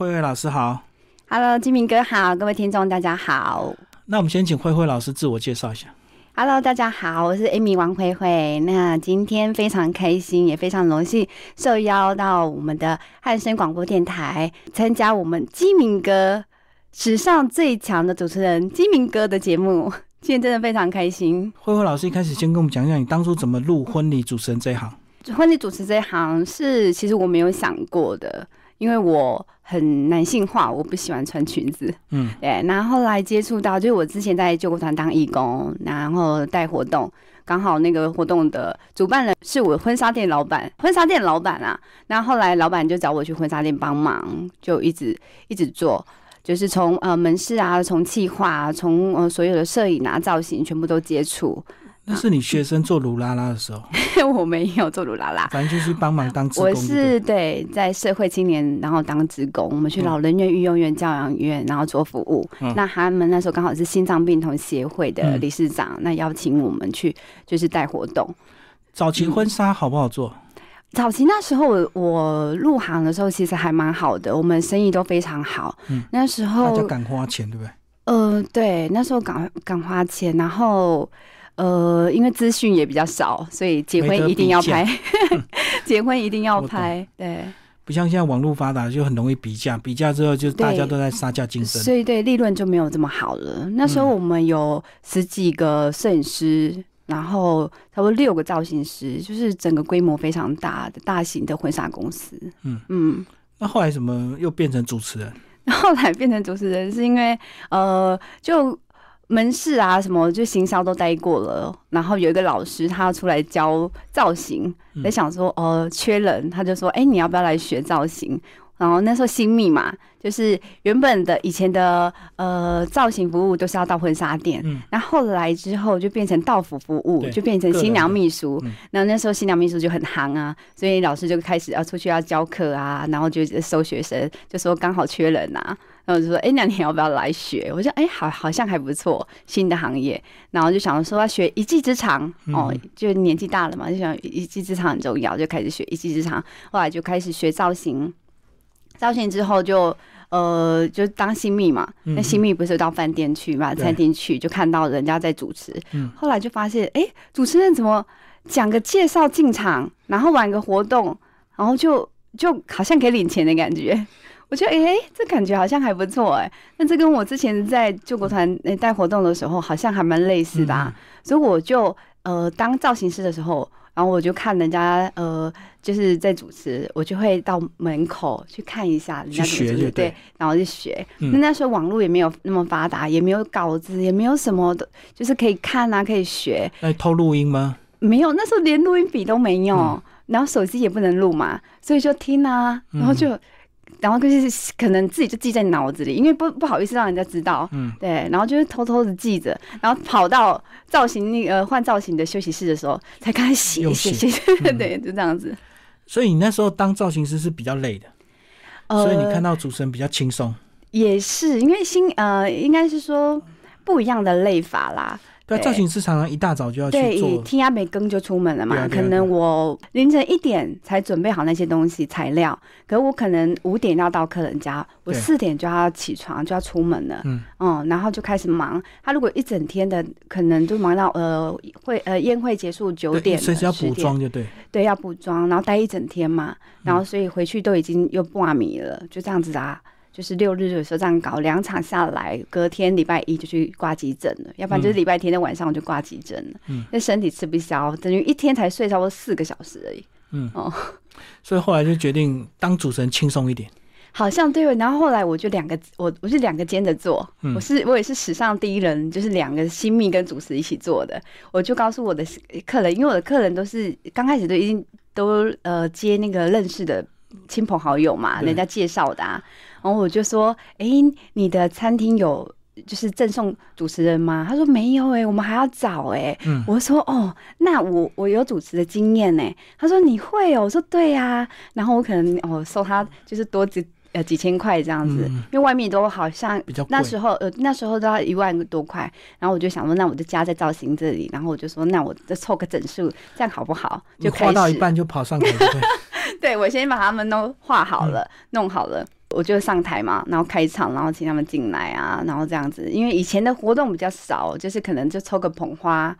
慧慧老师好，Hello，金明哥好，各位听众大家好。那我们先请慧慧老师自我介绍一下。Hello，大家好，我是 Amy 王慧慧。那今天非常开心，也非常荣幸受邀到我们的汉声广播电台，参加我们金明哥史上最强的主持人金明哥的节目。今天真的非常开心。慧慧老师一开始先跟我们讲讲，你当初怎么入婚礼主持人这一行？婚礼主持这一行是其实我没有想过的，因为我很男性化，我不喜欢穿裙子。嗯，对。然后后来接触到，就是我之前在救国团当义工，然后带活动，刚好那个活动的主办人是我婚纱店老板，婚纱店老板啊。那后后来老板就找我去婚纱店帮忙，就一直一直做。就是从呃门市啊，从企划，从呃所有的摄影啊、造型，全部都接触。那是你学生做鲁拉拉的时候，我没有做鲁拉拉，反正就是帮忙当职工。我是对在社会青年，然后当职工，我们去老人院、育幼院、教养院，然后做服务。那他们那时候刚好是心脏病童协会的理事长，那邀请我们去就是带活动。早期婚纱好不好做？早期那时候我我入行的时候其实还蛮好的，我们生意都非常好。嗯，那时候大家敢花钱，对不对？呃，对，那时候敢敢花钱，然后呃，因为资讯也比较少，所以结婚一定要拍，结婚一定要拍，对。不像现在网络发达，就很容易比价，比价之后就大家都在杀价竞争，所以对利润就没有这么好了。那时候我们有十几个摄影师。然后差不多六个造型师，就是整个规模非常大的大型的婚纱公司。嗯嗯，那后来怎么又变成主持人？后来变成主持人是因为呃，就门市啊什么，就行销都待过了。然后有一个老师他要出来教造型，在想说哦缺人，他就说哎你要不要来学造型？然后那时候新密嘛，就是原本的以前的呃造型服务都是要到婚纱店，嗯，那后后来之后就变成到府服务，就变成新娘秘书。然后那时候新娘秘书就很夯啊，所以老师就开始要出去要教课啊，然后就收学生，就说刚好缺人啊，然后就说哎，那你要不要来学？我说哎，好，好像还不错，新的行业。然后就想说要学一技之长哦，就年纪大了嘛，就想一技之长很重要，就开始学一技之长。后来就开始学造型。造型之后就呃就当新密嘛，那新密不是到饭店去嘛，餐厅去就看到人家在主持，后来就发现哎，主持人怎么讲个介绍进场，然后玩个活动，然后就就好像可以领钱的感觉，我觉得哎，这感觉好像还不错哎，那这跟我之前在救国团带活动的时候好像还蛮类似的，所以我就呃当造型师的时候。然后我就看人家呃，就是在主持，我就会到门口去看一下人家主持，对，然后就学。那那时候网络也没有那么发达，也没有稿子，也没有什么的，就是可以看啊，可以学。那偷录音吗？没有，那时候连录音笔都没有，然后手机也不能录嘛，所以就听啊，然后就。然后就是可能自己就记在脑子里，因为不不好意思让人家知道，嗯，对，然后就是偷偷的记着，然后跑到造型那个换造型的休息室的时候，才开始写写写，对，就这样子。所以你那时候当造型师是比较累的，所以你看到主持人比较轻松。也是因为新呃，应该是说不一样的累法啦。对，造型师常常一大早就要去做，天还没更就出门了嘛。可能我凌晨一点才准备好那些东西材料，可我可能五点要到客人家，我四点就要起床就要出门了。嗯，嗯，然后就开始忙。他如果一整天的，可能就忙到呃会呃宴会结束九点，所以要补妆就对，对，要补妆，然后待一整天嘛，然后所以回去都已经又挂米了，就这样子啊。就是六日有时候这样搞，两场下来，隔天礼拜一就去挂急诊了，要不然就是礼拜天的晚上我就挂急诊了。嗯，那身体吃不消，等于一天才睡差不多四个小时而已。嗯哦，所以后来就决定当主持人轻松一点。好像对，然后后来我就两个，我我是两个兼着做，我是我也是史上第一人，就是两个新密跟主持一起做的。我就告诉我的客人，因为我的客人都是刚开始都已经都呃接那个认识的亲朋好友嘛，人家介绍的。啊。然后我就说：“哎，你的餐厅有就是赠送主持人吗？”他说：“没有哎，我们还要找哎。”我说：“哦，那我我有主持的经验呢。”他说：“你会哦？”我说：“对呀。”然后我可能哦收他就是多几呃几千块这样子，因为外面都好像那时候呃那时候都要一万多块。然后我就想说：“那我就加在造型这里。”然后我就说：“那我再凑个整数，这样好不好？”就画到一半就跑上台，对，我先把他们都画好了，弄好了。我就上台嘛，然后开场，然后请他们进来啊，然后这样子。因为以前的活动比较少，就是可能就抽个捧花，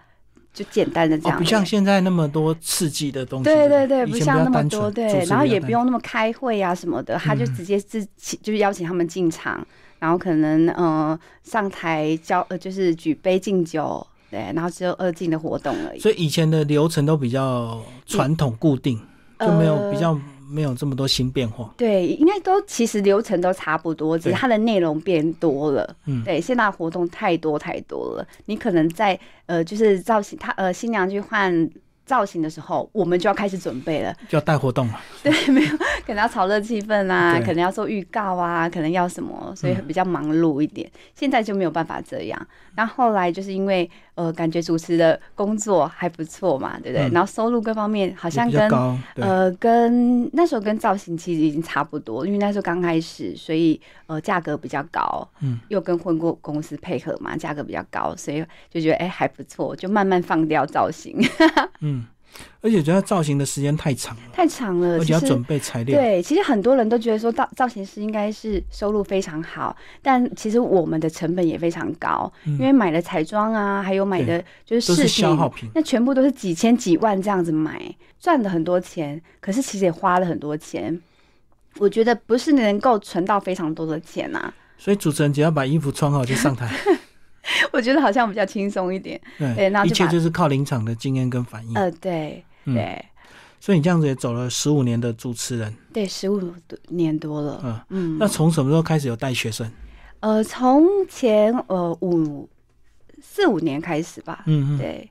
就简单的这样。不像现在那么多刺激的东西。对对对，不像那么多对，然后也不用那么开会啊什么的，他就直接自就是邀请他们进场，然后可能呃上台交呃就是举杯敬酒，对，然后只有二进的活动而已。所以以前的流程都比较传统固定，就没有比较。没有这么多新变化，对，应该都其实流程都差不多，只是它的内容变多了。嗯，对，现在活动太多太多了，你可能在呃，就是造型，他呃，新娘去换。造型的时候，我们就要开始准备了，就要带活动了。对，没有，可能要炒热气氛啊，可能要做预告啊，可能要什么，所以比较忙碌一点。现在就没有办法这样。然后后来就是因为呃，感觉主持的工作还不错嘛，对不对？然后收入各方面好像跟呃跟那时候跟造型其实已经差不多，因为那时候刚开始，所以呃价格比较高，嗯，又跟婚过公司配合嘛，价格比较高，所以就觉得哎还不错，就慢慢放掉造型，嗯。而且觉得造型的时间太长了，太长了，而且要准备材料。对，其实很多人都觉得说造造型师应该是收入非常好，但其实我们的成本也非常高，因为买的彩妆啊，还有买的就是饰品，那全部都是几千几万这样子买，赚了很多钱，可是其实也花了很多钱。我觉得不是能够存到非常多的钱呐。所以主持人只要把衣服穿好就上台。我觉得好像比较轻松一点，对，一切就是靠临场的经验跟反应。呃，对，对。所以你这样子也走了十五年的主持人，对，十五年多了。嗯嗯。那从什么时候开始有带学生？呃，从前呃五四五年开始吧。嗯嗯。对。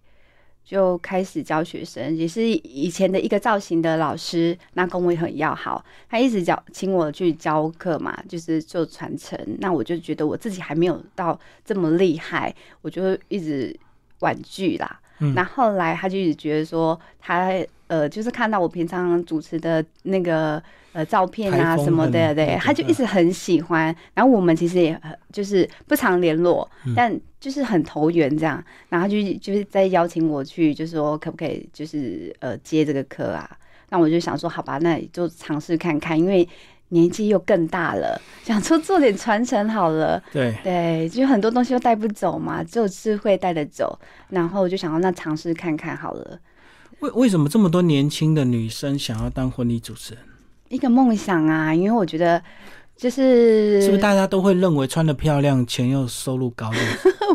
就开始教学生，也是以前的一个造型的老师，那跟我也很要好，他一直教请我去教课嘛，就是做传承。那我就觉得我自己还没有到这么厉害，我就一直婉拒啦。那后来他就一直觉得说，他呃，就是看到我平常主持的那个呃照片啊什么的，对，他就一直很喜欢。然后我们其实也就是不常联络，但就是很投缘这样。然后就就是在邀请我去，就是说可不可以就是呃接这个课啊？那我就想说，好吧，那就尝试看看，因为。年纪又更大了，想说做点传承好了。对对，就很多东西都带不走嘛，只有智慧带得走。然后我就想要那尝试看看好了。为为什么这么多年轻的女生想要当婚礼主持人？一个梦想啊，因为我觉得就是是不是大家都会认为穿的漂亮，钱又收入高？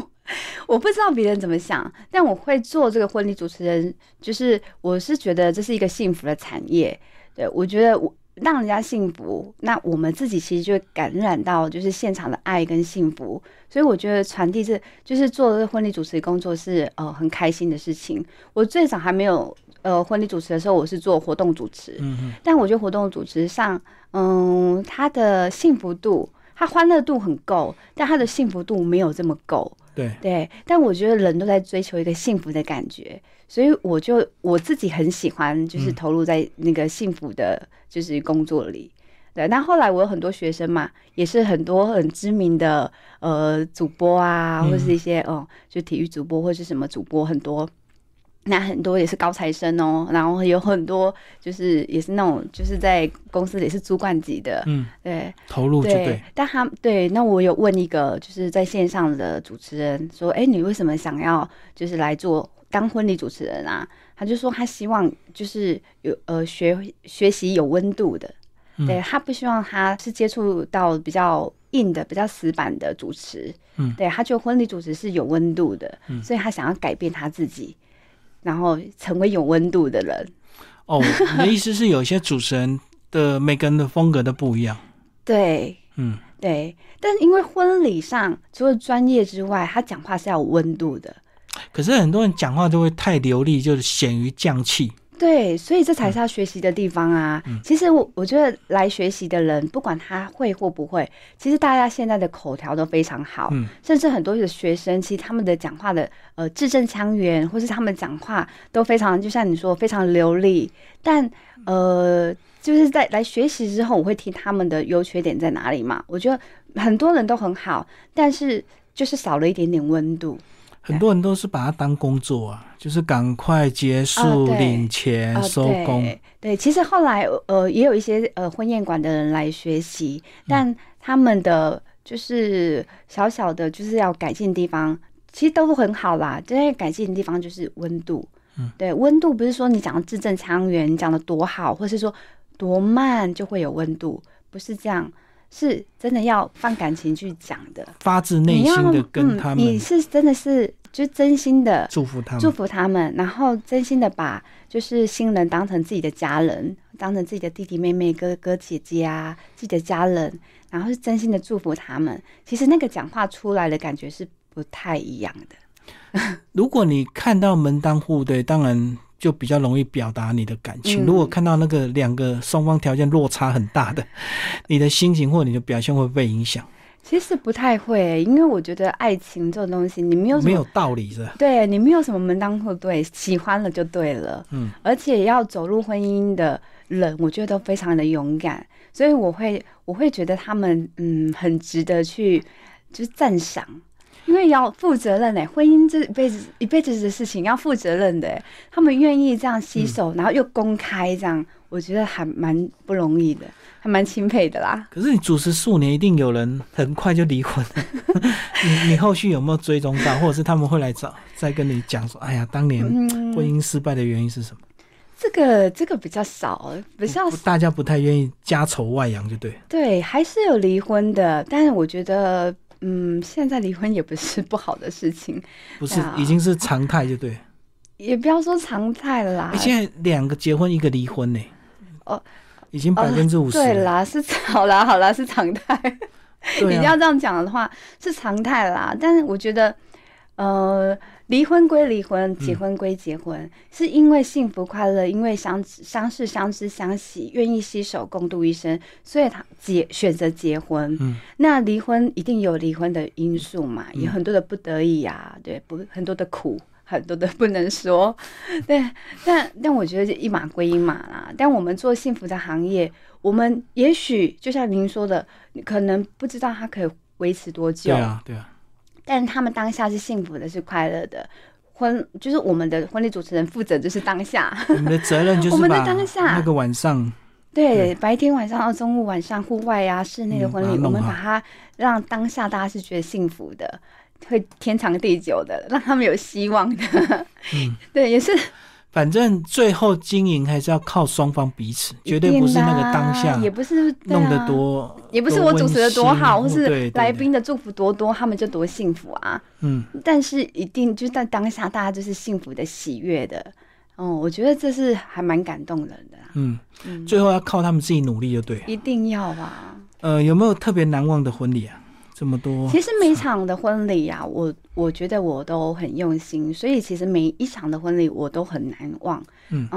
我不知道别人怎么想，但我会做这个婚礼主持人，就是我是觉得这是一个幸福的产业。对我觉得我。让人家幸福，那我们自己其实就感染到就是现场的爱跟幸福，所以我觉得传递这就是做这个婚礼主持工作是呃很开心的事情。我最早还没有呃婚礼主持的时候，我是做活动主持，嗯但我觉得活动主持上，嗯，他的幸福度，他欢乐度很够，但他的幸福度没有这么够。对对，但我觉得人都在追求一个幸福的感觉。所以我就我自己很喜欢，就是投入在那个幸福的，就是工作里。对，那后来我有很多学生嘛，也是很多很知名的呃主播啊，或是一些哦，就体育主播或是什么主播很多。那很多也是高材生哦，然后有很多就是也是那种就是在公司也是主管级的，嗯，对，投入对。但他对，那我有问一个就是在线上的主持人说，哎，你为什么想要就是来做？当婚礼主持人啊，他就说他希望就是有呃学学习有温度的，对他不希望他是接触到比较硬的、比较死板的主持，嗯，对他觉得婚礼主持是有温度的，嗯。所以他想要改变他自己，然后成为有温度的人。哦，你的意思是有些主持人的每个人的风格都不一样？对，嗯，对，但因为婚礼上除了专业之外，他讲话是要有温度的。可是很多人讲话都会太流利，就是显于降气。对，所以这才是要学习的地方啊。其实我我觉得来学习的人，不管他会或不会，其实大家现在的口条都非常好。嗯，甚至很多的学生，其实他们的讲话的呃字正腔圆，或是他们讲话都非常，就像你说非常流利。但呃，就是在来学习之后，我会听他们的优缺点在哪里嘛？我觉得很多人都很好，但是就是少了一点点温度。很多人都是把它当工作啊，就是赶快结束、领钱、呃收工。对对，其实后来呃也有一些呃婚宴馆的人来学习，嗯但他们的就是小小的就是要改进的地方，其实都很好啦。这些改进的地方就是温度，嗯，对，温度不是说你讲的字正腔圆，你讲的多好，或是说多慢就会有温度，不是这样。是真的要放感情去讲的，发自内心的跟他嗯，你是真的是就真心的祝福他们祝。福他们，然后真心的把就是新人当成自己的家人，当成自己的弟弟妹妹、哥哥姐姐啊，自己的家人，然后是真心的祝福他们。其实那个讲话出来的感觉是不太一样的。如果你看到门当户对，当然就比较容易表达你的感情。嗯如果看到那个两个双方条件落差很大的，你的心情或你的表现会被影响，其实不太会，因为我觉得爱情这种东西，你没有什么没有道理是吧？对你没有什么门当户对，喜欢了就对了。嗯，而且要走入婚姻的人，我觉得都非常的勇敢，所以我会我会觉得他们嗯很值得去就是赞赏，因为要负责任哎，婚姻这一辈子一辈子的事情要负责任的哎，他们愿意这样洗手，然后又公开这样，我觉得还蛮不容易的，还蛮钦佩的啦。可是你主持数年，一定有人很快就离婚了。你你后续有没有追踪到，或者是他们会来找，再跟你讲说，哎呀，当年嗯，婚姻失败的原因是什么？这个这个比较少，比较不大家不太愿意家丑外扬，就对。对，还是有离婚的，但是我觉得，嗯，现在离婚也不是不好的事情，不是啊已经是常态，就对。也不要说常态了啦欸，。现在两个结婚，一个离婚呢。哦，已经百分之五十。对啦，是好啦，好啦，是常态。你要这样讲的话，是常态啦。但是我觉得，呃，离婚归离婚，结婚归结婚，是因为幸福快乐，因为相相识、相知、相喜，愿意携手共度一生，所以他结选择结婚。嗯，那离婚一定有离婚的因素嘛，嗯有很多的不得已啊，对，不很多的苦。很多的不能说，对，但但我觉得一码归一码啦。但我们做幸福的行业，我们也许就像您说的，你可能不知道它可以维持多久，对啊，对啊，但他们当下是幸福的，是快乐的。婚就是我们的婚礼主持人负责就是当下，我们的责任就是 我们的当下。那个晚上，对，白天晚上到中午晚上户外啊，室内的婚礼，我们把它让当下大家是觉得幸福的，会天长地久的，让他们有希望的。嗯，对，也是反正最后经营还是要靠双方彼此，绝对不是那个当下也不是弄得多，也不是我主持的多好，或是来宾的祝福多多，他们就多幸福啊。嗯，但是一定就在当下，大家就是幸福的、喜悦的。哦，我觉得这是还蛮感动人的啦。嗯，嗯，最后要靠他们自己努力就对。一定要吧。呃，有没有特别难忘的婚礼啊？这么多，其实每场的婚礼呀、我我觉得我都很用心，所以其实每一场的婚礼我都很难忘。嗯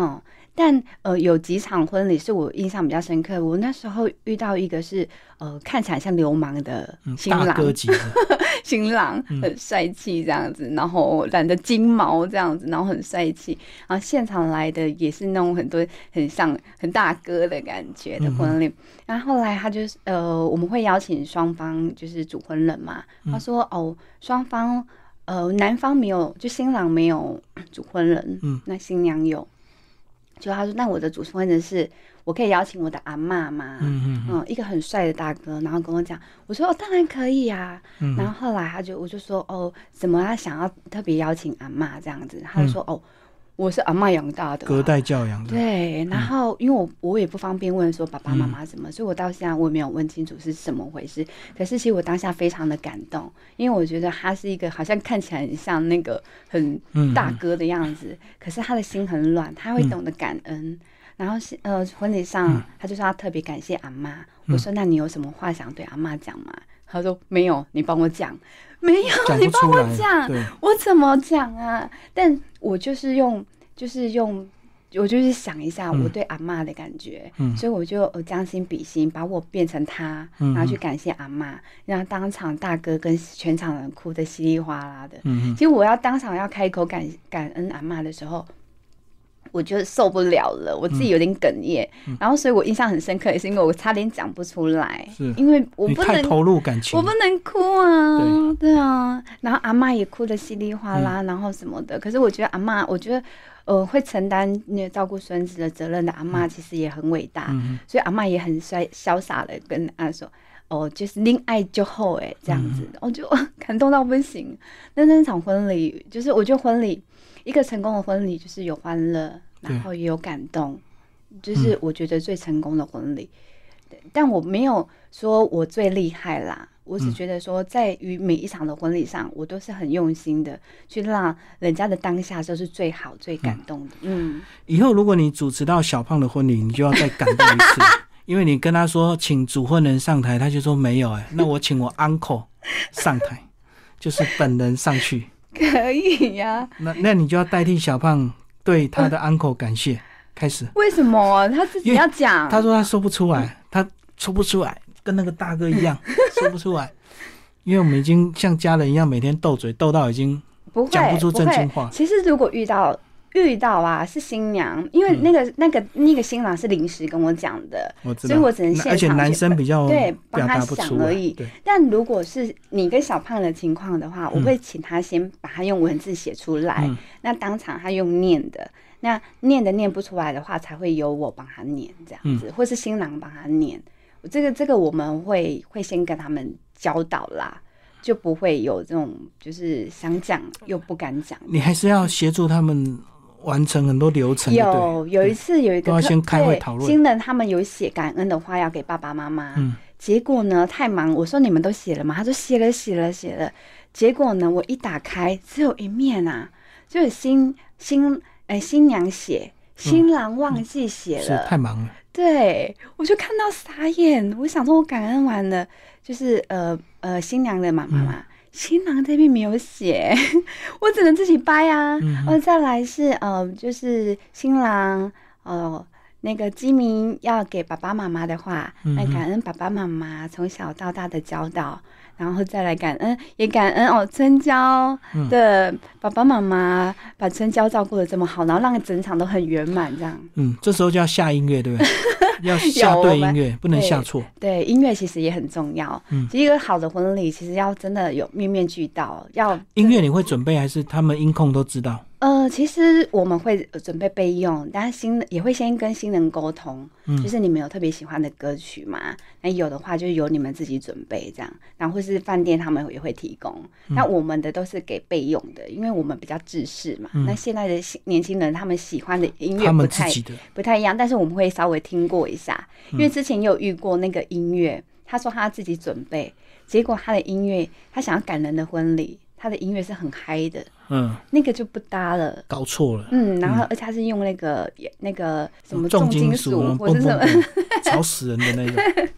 但呃，有几场婚礼是我印象比较深刻。我那时候遇到一个是呃，看起来像流氓的嗯，新郎，大哥级的，新郎嗯很帅气这样子，然后染的金毛这样子，然后很帅气。然后现场来的也是那种很多很像很大哥的感觉的婚礼。然后后来他就是呃，我们会邀请双方就是主婚人嘛，他说哦，双方呃男方没有，就新郎没有主婚人，嗯，那新娘有。就他说，那我的主持人是我可以邀请我的阿妈吗？嗯嗯嗯，一个很帅的大哥，然后跟我讲，我说哦，当然可以啊。嗯然后后来他就我就说哦，怎么他想要特别邀请阿妈这样子？他就说、哦，我是阿嬷养大的隔代教养的，对，然后因为我我也不方便问说爸爸妈妈什么，所以我到现在我也没有问清楚是什么回事。可是其实我当下非常的感动，因为我觉得他是一个好像看起来很像那个很嗯大哥的样子，可是他的心很软，他会懂得感恩。然后是呃婚礼上，他就说他特别感谢阿妈。我说那你有什么话想对阿妈讲吗？他说没有，你帮我讲。没有，你帮我讲。我怎么讲啊？但我就是用，就是用，我就是想一下嗯我对阿妈的感觉，嗯所以我就呃将心比心，把我变成他，嗯然后去感谢阿妈，然后当场大哥跟全场人哭得稀里哗啦的。其实我要当场要开口感感恩阿妈的时候，我就受不了了，我自己有点哽咽，然后所以我印象很深刻，也是因为我差点讲不出来，是。因为我不能你太投入感情，我不能哭啊，对。啊，然后阿妈也哭得稀里哗啦，然后什么的。可是我觉得阿妈，我觉得呃会承担那个照顾孙子的责任的阿妈，其实也很伟大，嗯所以阿妈也很帅潇洒的跟阿说。哦，就是恋爱就后哎，这样子，我就 感动到不行。那那场婚礼，就是我觉得婚礼一个成功的婚礼，就是有欢乐，然后也有感动，就是我觉得最成功的婚礼。对，但我没有说我最厉害啦，我只觉得说，在于每一场的婚礼上，我都是很用心的去让人家的当下就是最好、最感动的。嗯，以后如果你主持到小胖的婚礼，你就要再感动一次，因为你跟他说请主婚人上台，他就说没有哎、那我请我 uncle 上台，就是本人上去，可以呀、那那你就要代替小胖对他的 uncle 感谢，开始。为什么？他自己要讲？他说他说不出来，他说不出来，跟那个大哥一样 说不出来，因为我们已经像家人一样每天斗嘴，斗到已经不会讲不出真心话。其实如果遇到遇到啊，是新娘，因为那个、那个那个新郎是临时跟我讲的，所以我只能现场而且男生比较对表帮他想而已。对，但如果是你跟小胖的情况的话，我会请他先把他用文字写出来，嗯。那当场他用念的，那念的念不出来的话，才会由我帮他念这样嗯。子，或是新郎帮他念。这个这个我们会会先跟他们教导啦，就不会有这种就是想讲又不敢讲。你还是要协助他们完成很多流程有有一次有一个客都要先开会对讨论。新人他们有写感恩的话要给爸爸妈妈，嗯。结果呢太忙，我说你们都写了吗？他说写了写了写了，结果呢我一打开只有一面啊，就是新新哎新娘写，新郎忘记写嗯是了，太忙了，对我就看到傻眼，我想说我感恩完了，就是呃呃新娘的妈妈嘛。嗯新郎这边没有写，我只能自己掰啊。嗯哦，再来是呃，就是新郎呃，那个鸡鸣要给爸爸妈妈的话，嗯那感恩爸爸妈妈从小到大的教导，然后再来感恩，也感恩哦，春娇嗯的爸爸妈妈把春娇照顾的这么好，然后让整场都很圆满，这样。嗯，这时候就要下音乐，对不对？要下对音乐，不能下错。对，音乐其实也很重要。嗯其实一个好的婚礼，其实要真的有面面俱到，要音乐你会准备，还是他们音控都知道？呃，其实我们会呃准备备用，但是新也会先跟新人沟通，嗯就是你们有特别喜欢的歌曲嘛？那有的话就由你们自己准备这样，然后或是饭店他们也会提供。嗯那我们的都是给备用的，因为我们比较制式嘛。那现在的年轻人他们喜欢的音乐不太不太一样，但是我们会稍微听过一下，嗯因为之前也有遇过那个音乐，他说他自己准备，结果他的音乐他想要感人的婚礼，他的音乐是很嗨的，嗯，那个就不搭了。搞错了。嗯，然后而且他是用那个那个什么重重金属属或者什么，吵死人的那种。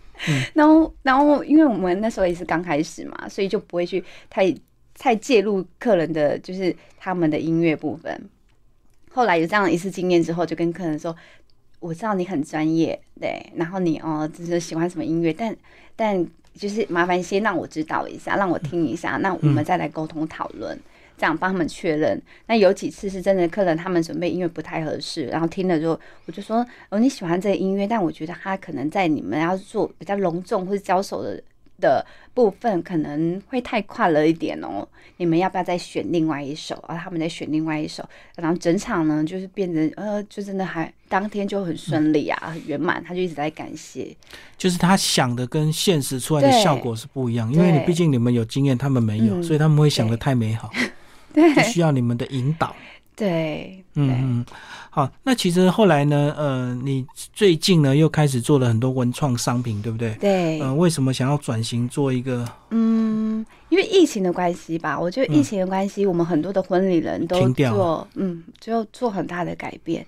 然 后然后因为我们那时候也是刚开始嘛，所以就不会去太太介入客人的就是他们的音乐部分。后来有这样一次经验之后，就跟客人说，我知道你很专业，对，然后你哦，就是喜欢什么音乐，但但就是麻烦先让我知道一下，让我听一下，那我们再来沟通讨论。这样帮他们确认。那有几次是真的，客人他们准备音乐不太合适，然后听了之后，我就说：“哦，你喜欢这个音乐，但我觉得他可能在你们要做比较隆重或者交手的的部分，可能会太快了一点哦。你们要不要再选另外一首？啊，他们再选另外一首，然后整场呢就是变成呃，就真的还当天就很顺利啊，很圆满。他就一直在感谢。就是他想的跟现实出来的效果是不一样，因为你毕竟你们有经验，他们没有，嗯所以他们会想的太美好，对就需要你们的引导。对嗯嗯，好，那其实后来呢，呃，你最近呢又开始做了很多文创商品，对不对？对，呃，为什么想要转型做一个嗯，因为疫情的关系吧，我觉得疫情的关系，我们很多的婚礼人都做，嗯，就做很大的改变。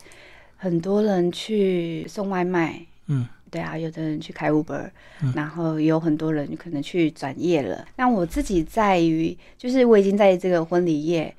很多人去送外卖，嗯，对啊，有的人去开 Uber，、嗯然后有很多人可能去转业了。那我自己在于，就是我已经在这个婚礼业，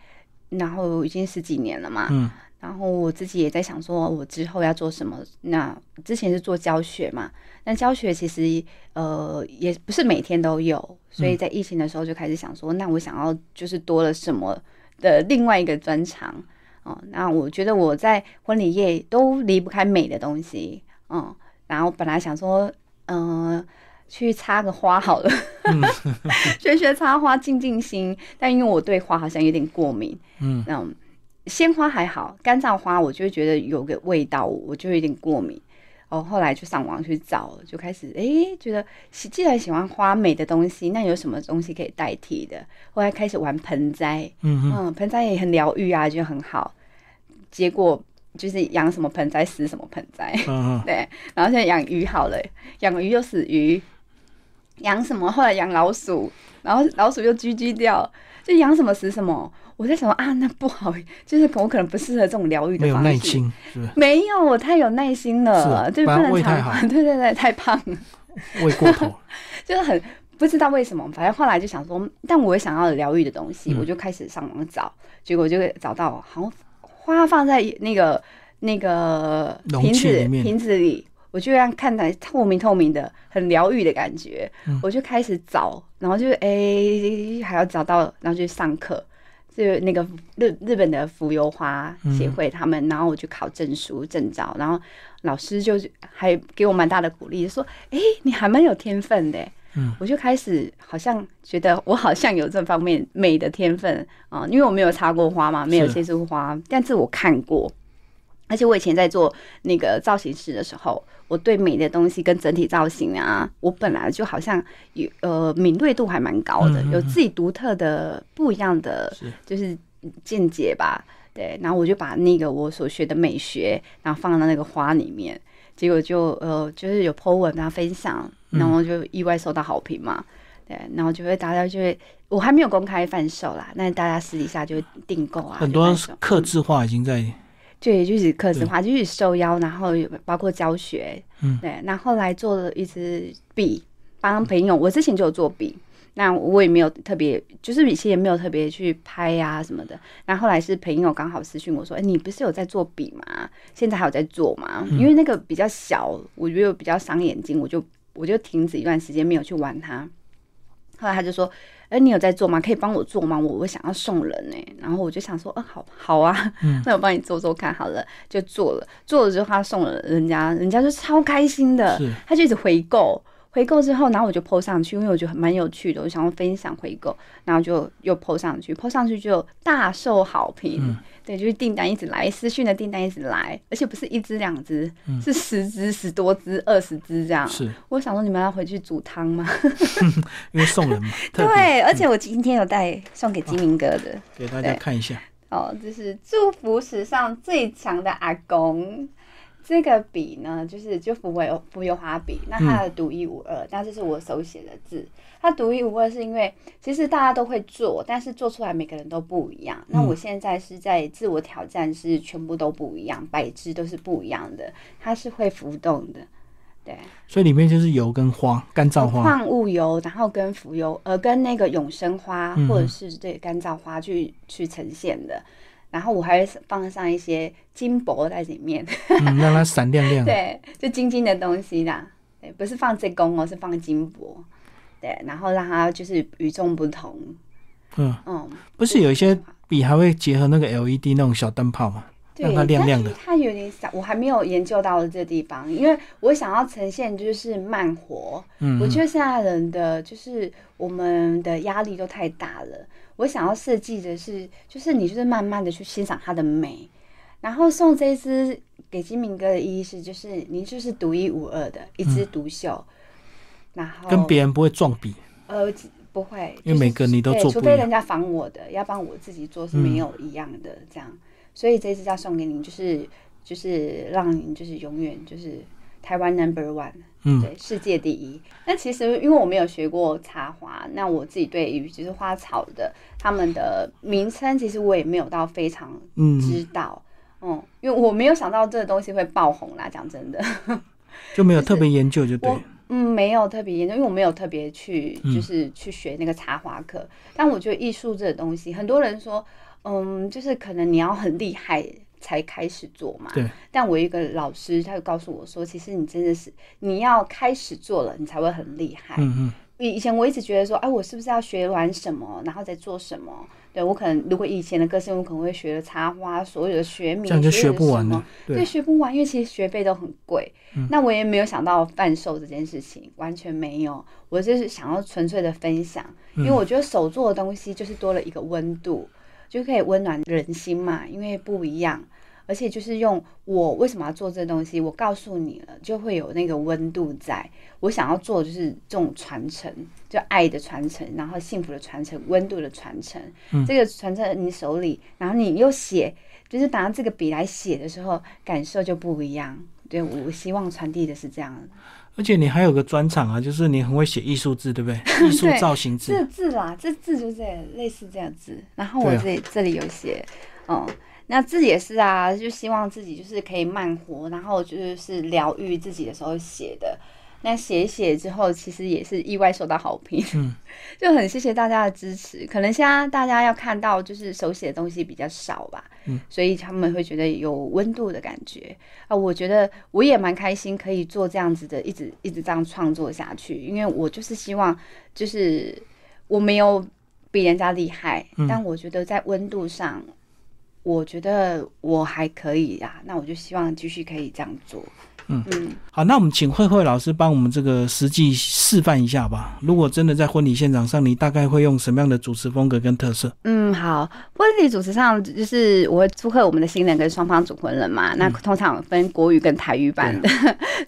然后已经十几年了嘛，嗯然后我自己也在想说，我之后要做什么。那之前是做教学嘛，那教学其实呃也不是每天都有，所以在疫情的时候就开始想说，那我想要就是多了什么的另外一个专长。哦，那我觉得我在婚礼业都离不开美的东西，嗯，然后本来想说，嗯、去插个花好了，学学插花静静心，但因为我对花好像有点过敏，嗯。那，鲜花还好，干燥花我就会觉得有个味道，我就有点过敏。哦，后来就上网去找，就开始诶，觉得喜既然喜欢花美的东西，那有什么东西可以代替的？后来开始玩盆栽，嗯嗯，嗯，盆栽也很疗愈啊，就很好。结果就是养什么盆栽死什么盆栽，对。然后现在养鱼好了，养鱼又死鱼，养什么？后来养老鼠，然后老鼠又居居掉，就养什么死什么。我在想啊，那不好，就是我可能不适合这种疗愈的没有方式。耐心，是不是？没有，我太有耐心了，就不不能常胃太好 对对对，太胖了，喂过头，就是很不知道为什么，反正后来就想说，但我也想要疗愈的东西，嗯我就开始上网找，结果就找到好像花放在那个那个瓶子瓶子里，我就让看来透明透明的，很疗愈的感觉，嗯。我就开始找，然后就哎、还要找到，然后就上课。就那个日日本的浮游花协会他们，然后我去考证书证照，然后老师就还给我蛮大的鼓励，说：“哎、你还蛮有天分的。”嗯，我就开始好像觉得我好像有这方面美的天分啊、因为我没有插过花嘛，没有是接触花，但是我看过，而且我以前在做那个造型师的时候，我对美的东西跟整体造型啊，我本来就好像有呃敏锐度还蛮高的，有自己独特的不一样的就是见解吧。对，然后我就把那个我所学的美学，然后放到那个花里面，结果就呃就是有 po 文啊分享，嗯然后就意外收到好评嘛。对，然后就会大家就会，我还没有公开贩售啦，那大家私底下就会订购啊，很多就贩售克制化已经在，对，就是课程化，就是受邀，然后包括教学，嗯对。那后来做了一支笔，帮朋友，我之前就有做笔，那我也没有特别，就是以前也没有特别去拍呀、什么的。那后后来是朋友刚好私讯我说：“哎、你不是有在做笔吗？现在还有在做吗？”因为那个比较小，我觉得比较伤眼睛，我就我就停止一段时间没有去玩它。后来他就说：“哎、你有在做吗？可以帮我做吗？我我想要送人呢、然后我就想说：“嗯、好好啊，那我帮你做做看好了。”就做了，做了之后他送了人家，人家就超开心的，他就一直回购。回购之后，然后我就 PO 上去，因为我觉得蛮有趣的，我想要分享回购，然后就又 PO 上去，PO 上去就大受好评。嗯对，就是订单一直来，私讯的订单一直来，而且不是一只两只，是十只、十多只、二十只这样。嗯是我想说，你们要回去煮汤吗？因为送人嘛，对，而且我今天有带送给金明哥的。给大家看一下，哦，就是祝福史上最强的阿公。这个笔呢，就是就浮游浮游花笔，那它的独一无二，但这是我手写的字。它独一无二是因为其实大家都会做，但是做出来每个人都不一样。那我现在是在自我挑战，是全部都不一样，百支都是不一样的，它是会浮动的，对。所以里面就是油跟花，干燥花，矿物油，然后跟浮油，呃，跟那个永生花嗯或者是对干燥花去去呈现的。然后我还会放上一些金箔在里面，嗯，让它闪亮亮，对，就金金的东西啦。对，不是放这公哦，是放金箔。对，然后让它就是与众不同。嗯，嗯，不是有一些笔还会结合那个 LED 那种小灯泡嘛，对，让它亮亮的它有点小，我还没有研究到这地方，因为我想要呈现就是慢活。嗯，我觉得现在人的就是我们的压力都太大了。我想要设计的是，就是你就是慢慢的去欣赏它的美，然后送这一支给金明哥的意义是，就是你就是独一无二的一枝独秀，然后跟别人不会撞笔，呃不会，因为每个你都做除非人家仿我的，要不然我自己做是没有一样的这样。所以这支要送给你，就是就是让你就是永远就是台湾 number one。嗯，对，世界第一。那其实因为我没有学过插花，那我自己对于就是花草的他们的名称，其实我也没有到非常嗯，知道。嗯，因为我没有想到这个东西会爆红啦。讲真的，就没有特别研究就对我，嗯没有特别研究，因为我没有特别去嗯就是去学那个插花课。但我觉得艺术这个东西，很多人说，嗯，就是可能你要很厉害。才开始做嘛，对。但我一个老师，他就告诉我说，其实你真的是你要开始做了，你才会很厉害。嗯嗯，以前我一直觉得说，哎，我是不是要学完什么，然后再做什么？对我可能如果以前的个性，我可能会学插花，所有的学名，这样就学不完了。对，学不完，因为其实学费都很贵。那我也没有想到贩售这件事情，完全没有。我就是想要纯粹的分享，因为我觉得手做的东西就是多了一个温度，就可以温暖人心嘛，因为不一样。而且就是用我为什么要做这东西，我告诉你了，就会有那个温度在。我想要做就是这种传承，就爱的传承，然后幸福的传承，温度的传承。这个传承你手里，然后你又写，就是拿这个笔来写的时候，感受就不一样。对我希望传递的是这样。而且你还有个专场啊，就是你很会写艺术字，对不对？艺术造型字。这字啦，这字就是类似这样字。然后我这里这里有写，嗯。那自己也是啊，就希望自己就是可以慢活，然后就是疗愈自己的时候写的。那写一写之后，其实也是意外受到好评，嗯，就很谢谢大家的支持。可能现在大家要看到就是手写的东西比较少吧，嗯，所以他们会觉得有温度的感觉啊。我觉得我也蛮开心，可以做这样子的，一直一直这样创作下去。因为我就是希望，就是我没有比人家厉害，但我觉得在温度上。我觉得我还可以呀，那我就希望继续可以这样做。嗯嗯，好，那我们请慧慧老师帮我们这个实际示范一下吧。如果真的在婚礼现场上，你大概会用什么样的主持风格跟特色？嗯，好，婚礼主持上就是我会祝贺我们的新人跟双方主婚人嘛。那通常分国语跟台语版的，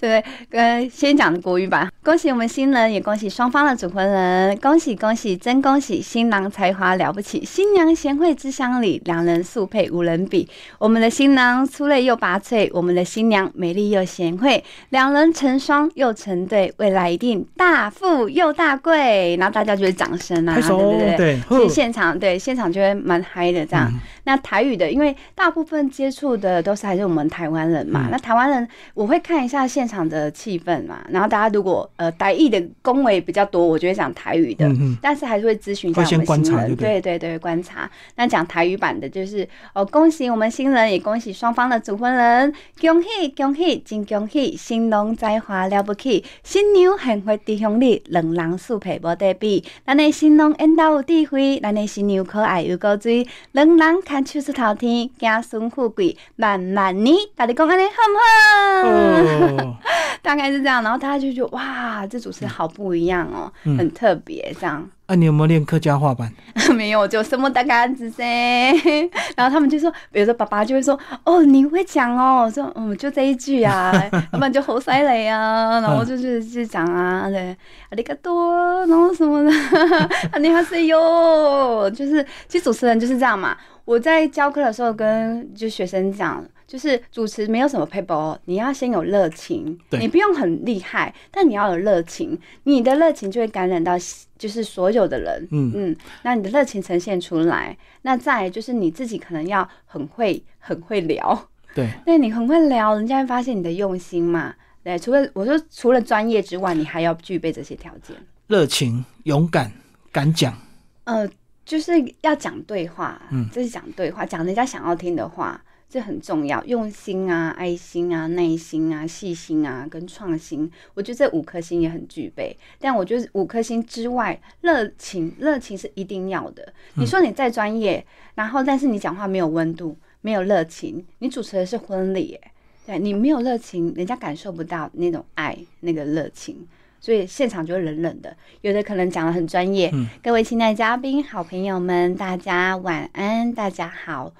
对 不对？跟先讲的国语版，恭喜我们新人，也恭喜双方的主婚人，恭喜恭喜，真恭喜！新郎才华了不起，新娘贤惠之乡里，两人速配无人比。我们的新郎出类又拔萃，我们的新娘美丽又贤。惠两人成双又成对，未来一定大富又大贵。然后大家就会掌声啊，对对对，其实现场对现场就会蛮嗨的这样。那台语的，因为大部分接触的都是还是我们台湾人嘛。那台湾人我会看一下现场的气氛嘛。然后大家如果呃台语的恭维比较多，我就会讲台语的，但是还是会咨询一下我们新人。对对对，观察。那讲台语版的就是哦，恭喜我们新人，也恭喜双方的主婚人，恭喜恭喜，真恭喜！新郎才华了不起，新娘幸福的乡里，两人素配无得比。咱的新郎缘投有智慧，咱的新娘可爱又高追，两人。看秋是头天，家孙富贵，慢慢呢。大家讲安尼好不好？大概是这样，然后大家就觉得哇，这主持人好不一样哦，很特别这样。啊，你有没有练客家话版？没有，就什么大杆子噻。然后他们就说，比如说爸爸就会说，哦，你会讲哦，说嗯，就这一句啊，要不然就猴塞雷啊，然后就是就讲啊，对，阿里嘎多，然后什么的，啊，你还是哟，就是其实主持人就是这样嘛。我在教课的时候跟就学生讲，就是主持没有什么 paper，你要先有热情，你不用很厉害，但你要有热情，你的热情就会感染到就是所有的人，嗯。嗯，那你的热情呈现出来，那再就是你自己可能要很会很会聊，对，那你很会聊，人家会发现你的用心嘛，对，除了我说除了专业之外，你还要具备这些条件，热情、勇敢、敢讲，呃。就是要讲对话，嗯，这是讲对话，讲人家想要听的话，这很重要。用心啊，爱心啊，耐心啊，细心啊，跟创新，我觉得这五颗星也很具备。但我觉得五颗星之外，热情，热情是一定要的。你说你再专业，然后但是你讲话没有温度，没有热情，你主持的是婚礼，哎，对你没有热情，人家感受不到那种爱，那个热情。所以现场就会冷冷的，有的可能讲的很专业。各位亲爱的嘉宾、好朋友们，大家晚安，大家好，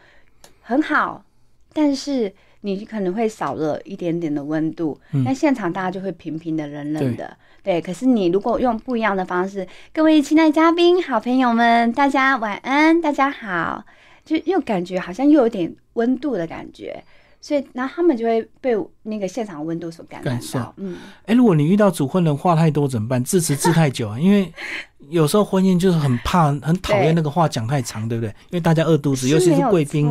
很好。但是你可能会少了一点点的温度，那现场大家就会平平的、冷冷的。对，可是你如果用不一样的方式，各位亲爱的嘉宾、好朋友们，大家晚安，大家好，就又感觉好像又有点温度的感觉。所以，然后他们就会被那个现场温度所感染到。嗯，哎，如果你遇到主婚人话太多怎么办？致辞致太久啊？因为 有时候婚姻就是很怕、很讨厌那个话讲太长，对不对？因为大家饿肚子，尤其是贵宾，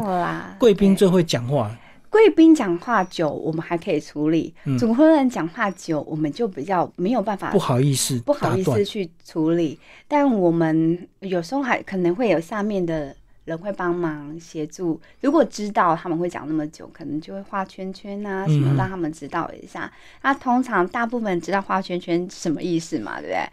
贵宾最会讲话。贵宾讲话久，我们还可以处理；主婚人讲话久，我们就比较没有办法，不好意思，不好意思去处理。但我们有时候还可能会有下面的。人会帮忙协助，如果知道他们会讲那么久，可能就会画圈圈啊，什么让他们知道一下。那通常大部分知道画圈圈什么意思嘛，对不对？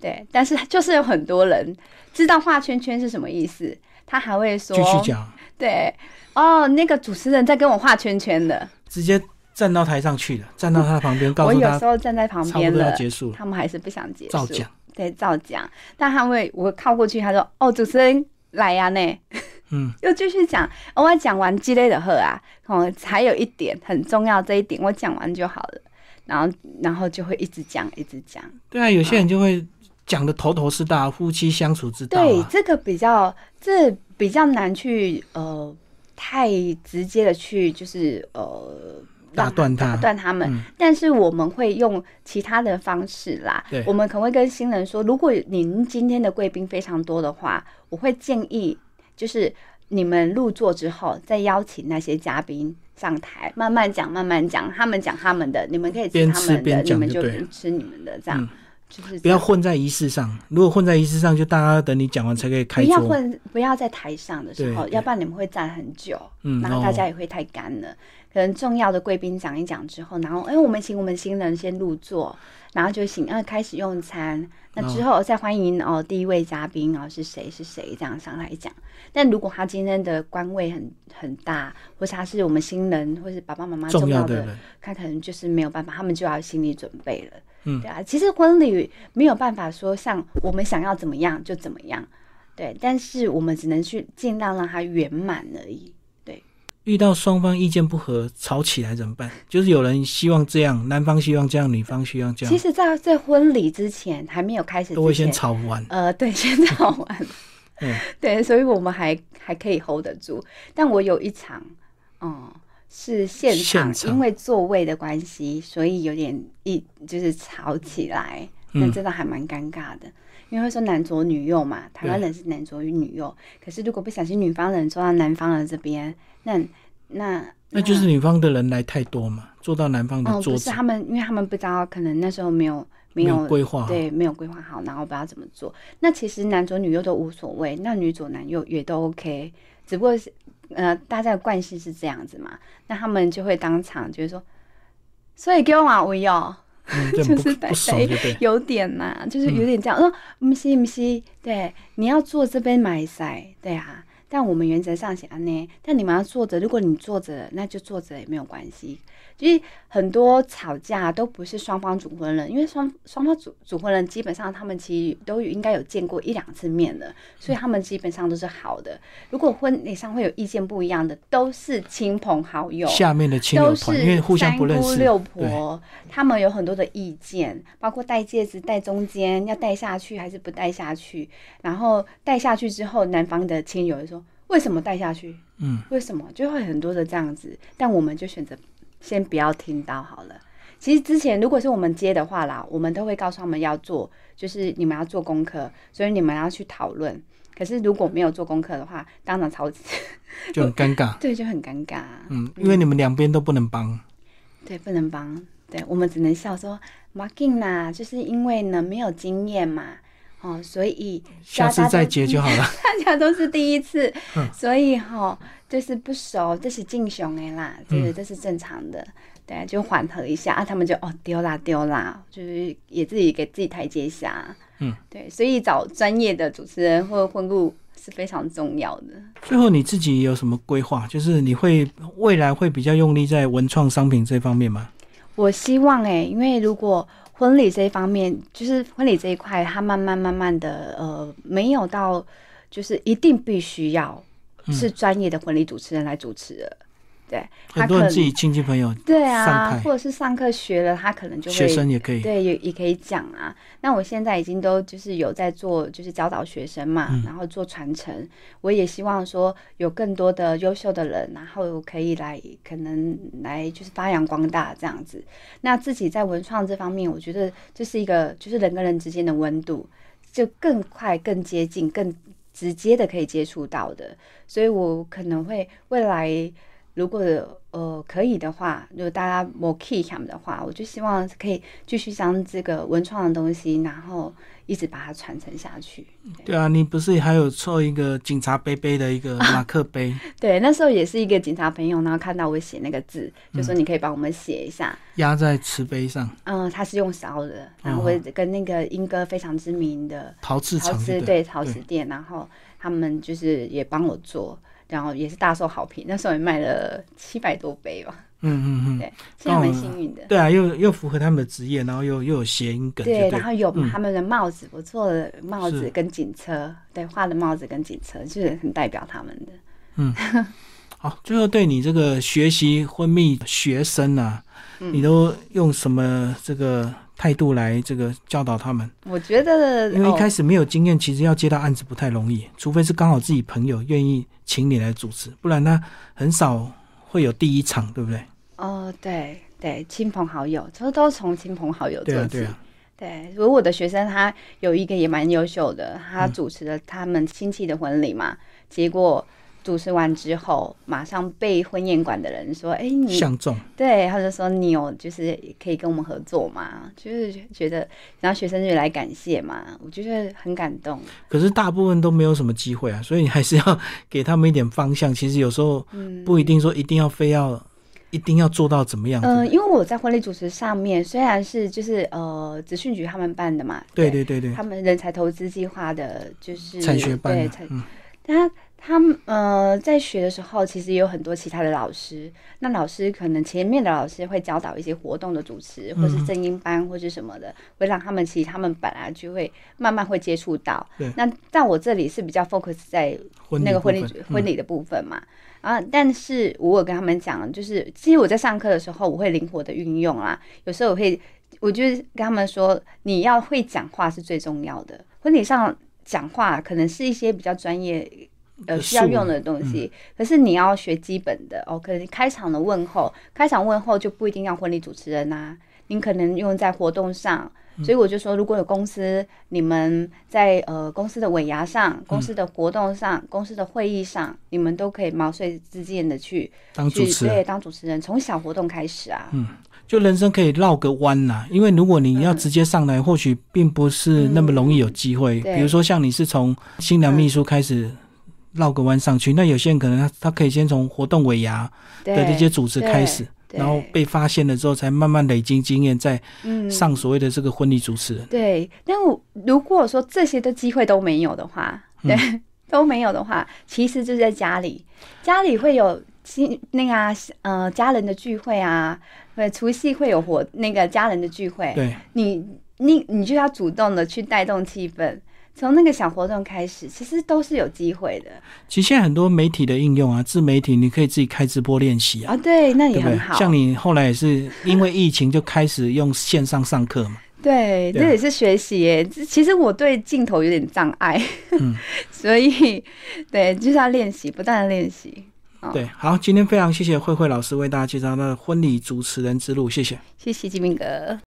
对，但是就是有很多人知道画圈圈是什么意思，他还会说继续讲，对，哦，那个主持人在跟我画圈圈的，直接站到台上去了，站到他旁边，告诉我有时候站在旁差不多要边了，结束了，他们还是不想结束，照讲。对，照讲。但他会，我靠过去，他说：“哦，主持人来呀、呢。”嗯，又继续讲，哦我讲完积累的喝啊，哦，还有一点很重要，这一点我讲完就好了。然后，然后就会一直讲，一直讲。对啊，有些人就会讲的头头是道，夫妻相处之道啊，。对这个比较，这比较难去呃，太直接的去就是呃。让打断他。打断他们。嗯。但是我们会用其他的方式啦。对。我们可能会跟新人说，如果您今天的贵宾非常多的话，我会建议就是你们入座之后，再邀请那些嘉宾上台，慢慢讲，慢慢讲，他们讲他们的，你们可以吃他们的，边你们就吃你们的，这样、嗯就是不要混在仪式上。如果混在仪式上，就大家等你讲完才可以开不要。混，不要在台上的时候，要不然你们会站很久，嗯然后大家哦也会太干了。可能重要的贵宾讲一讲之后，然后哎，我们请我们新人先入座，然后就请呃开始用餐。那之后再欢迎哦第一位嘉宾哦是谁是谁这样上来讲。但如果他今天的官位很很大，或是他是我们新人，或是爸爸妈妈重重要的，他可能就是没有办法，他们就要心理准备了。嗯对啊，其实婚礼没有办法说像我们想要怎么样就怎么样，对，但是我们只能去尽量让它圆满而已。遇到双方意见不合，吵起来怎么办？就是有人希望这样，男方希望这样，女方希望这样，其实在，在婚礼之前还没有开始都会先，吵完。呃，对，先吵完，嗯，对，所以我们还还可以 hold 得住。但我有一场，嗯，是现场，因为座位的关系，所以有点一就是吵起来，那嗯真的还蛮尴尬的。因为会说男左女右嘛，台湾人是男左与女右，可是如果不小心女方人坐到男方的这边，那那那就是女方的人来太多嘛，坐到男方的哦，桌子，不是他们，因为他们不知道，可能那时候没有没没有有规划好。对，没有规划好，然后不知道怎么做。那其实男左女右都无所谓，那女左男右也都 OK，只不过是呃，大家的惯性是这样子嘛，那他们就会当场就是说，所以给我马威哦，嗯，就是不熟，就对。有点呐、就是嗯有点这样。说不是不是，对，你要坐这边买塞，对啊。但我们原则上写安呢，但你们要坐着，如果你坐着，那就坐着也没有关系。就是很多吵架都不是双方主婚人，因为双双方主主婚人基本上他们其实都应该有见过一两次面的，所以他们基本上都是好的。如果婚礼上会有意见不一样的，都是亲朋好友，下面的亲友都团，因为是互相不认识，三姑六，婆，他们有很多的意见，包括戴戒指戴中间要戴下去还是不戴下去，然后戴下去之后，男方的亲友就说为什么戴下去？嗯，为什么？就会很多的这样子，但我们就选择先不要听到好了。其实之前如果是我们接的话啦，我们都会告诉他们要做，就是你们要做功课，所以你们要去讨论。可是如果没有做功课的话，当场吵 起，就很尴尬。对，就很尴尬。嗯，因为你们两边都不能帮。对，不能帮，对我们只能笑说 m a r k i n 啦，就是因为呢没有经验嘛，哦，所以下次再结就好了。大家都是第一次，嗯所以哈、就是不熟，这是敬雄哎啦，这个嗯这是正常的，对，就缓和一下啊，他们就哦丢啦丢啦，就是也自己给自己台阶下，嗯，对，所以找专业的主持人或婚顾是非常重要的。最后你自己有什么规划？就是你会未来会比较用力在文创商品这方面吗？我希望哎、因为如果婚礼这一方面，就是婚礼这一块，它慢慢慢慢的呃，没有到就是一定必须要嗯是专业的婚礼主持人来主持了。对，他很多可能人自己亲戚朋友对啊，或者是上课学了，他可能就学会生也可以。对，也也可以讲啊。那我现在已经都就是有在做，就是教导学生嘛，嗯然后做传承。我也希望说有更多的优秀的人，然后可以来可能来就是发扬光大这样子。那自己在文创这方面，我觉得这是一个就是人跟人之间的温度，就更快、更接近、更直接的可以接触到的。所以我可能会未来如果呃可以的话，如果大家 more 们的话，我就希望可以继续将这个文创的东西，然后一一直把它传承下去。对啊，你不是还有做一个警察杯杯的一个 马克杯？对，那时候也是一个警察朋友，然后看到我写那个字，就说你可以帮我们写一下。压在瓷杯上。嗯，它是用烧的，然后我跟那个英哥非常知名的陶瓷陶瓷对陶瓷店，然后他们就是也帮我做，然后也是大受好评。那时候也卖了七百多杯吧。嗯嗯嗯，对，是蛮幸运的。对啊，又又符合他们的职业，然后又又有谐音梗。对，然后有他们的帽子，不错的帽子跟警车，对，画的帽子跟警车，就是很代表他们的。嗯，好，最后对你这个学习婚蜜学生啊，你都用什么这个态度来这个教导他们？我觉得，因为一开始没有经验，其实要接到案子不太容易，除非是刚好自己朋友愿意请你来主持，不然他很少会有第一场，对不对？哦，对对，亲朋好友，其实都从亲朋好友做起。对啊，对。如果我的学生他有一个也蛮优秀的，他主持了他们亲戚的婚礼嘛，结果主持完之后，马上被婚宴馆的人说：“哎，你相中。”对，他就说：“你有就是可以跟我们合作嘛？”就是觉得，然后学生就来感谢嘛，我觉得很感动。可是大部分都没有什么机会啊，所以你还是要给他们一点方向。其实有时候不一定说一定要非要。一定要做到怎么样？嗯，因为我在婚礼主持上面，虽然是就是呃，资讯局他们办的嘛，对对对对，他们人才投资计划的，就是产学班，对，嗯，他他们呃在学的时候，其实也有很多其他的老师，那老师可能前面的老师会教导一些活动的主持，或是正音班或是什么的，会让他们其实他们本来就会慢慢会接触到。那在我这里是比较 focus 在那个婚礼婚礼的部分嘛。啊！但是我有跟他们讲，就是其实我在上课的时候，我会灵活的运用啦。有时候我会，我就跟他们说，你要会讲话是最重要的。婚礼上讲话可能是一些比较专业呃需要用的东西，可是你要学基本的哦。可能开场的问候，开场问候就不一定要婚礼主持人呐，您可能用在活动上。所以我就说，如果有公司，你们在呃公司的尾牙上、公司的活动上、公司的会议上，你们都可以毛遂自荐的去当主持人，对，当主持人，从小活动开始啊。嗯，就人生可以绕个弯呐，因为如果你要直接上来，或许并不是那么容易有机会。比如说像你是从新娘秘书开始绕个弯上去，那有些人可能他他可以先从活动尾牙的这些组织开始。然后被发现了之后，才慢慢累积经验，再上所谓的这个婚礼主持人。对，但我如果说这些的机会都没有的话，对，都没有的话，其实就在家里，家里会有亲那个啊呃家人的聚会啊，对，除夕会有活那个家人的聚会，对，你你你就要主动的去带动气氛。从那个小活动开始，其实都是有机会的。其实现在很多媒体的应用啊，自媒体你可以自己开直播练习啊。啊，对，那也很好。像你后来也是因为疫情就开始用线上上课嘛。对，这也是学习耶。其实我对镜头有点障碍，嗯，所以对就是要练习，不断的练习。对，好，今天非常谢谢慧慧老师为大家介绍的婚礼主持人之路，谢谢，谢谢金明哥。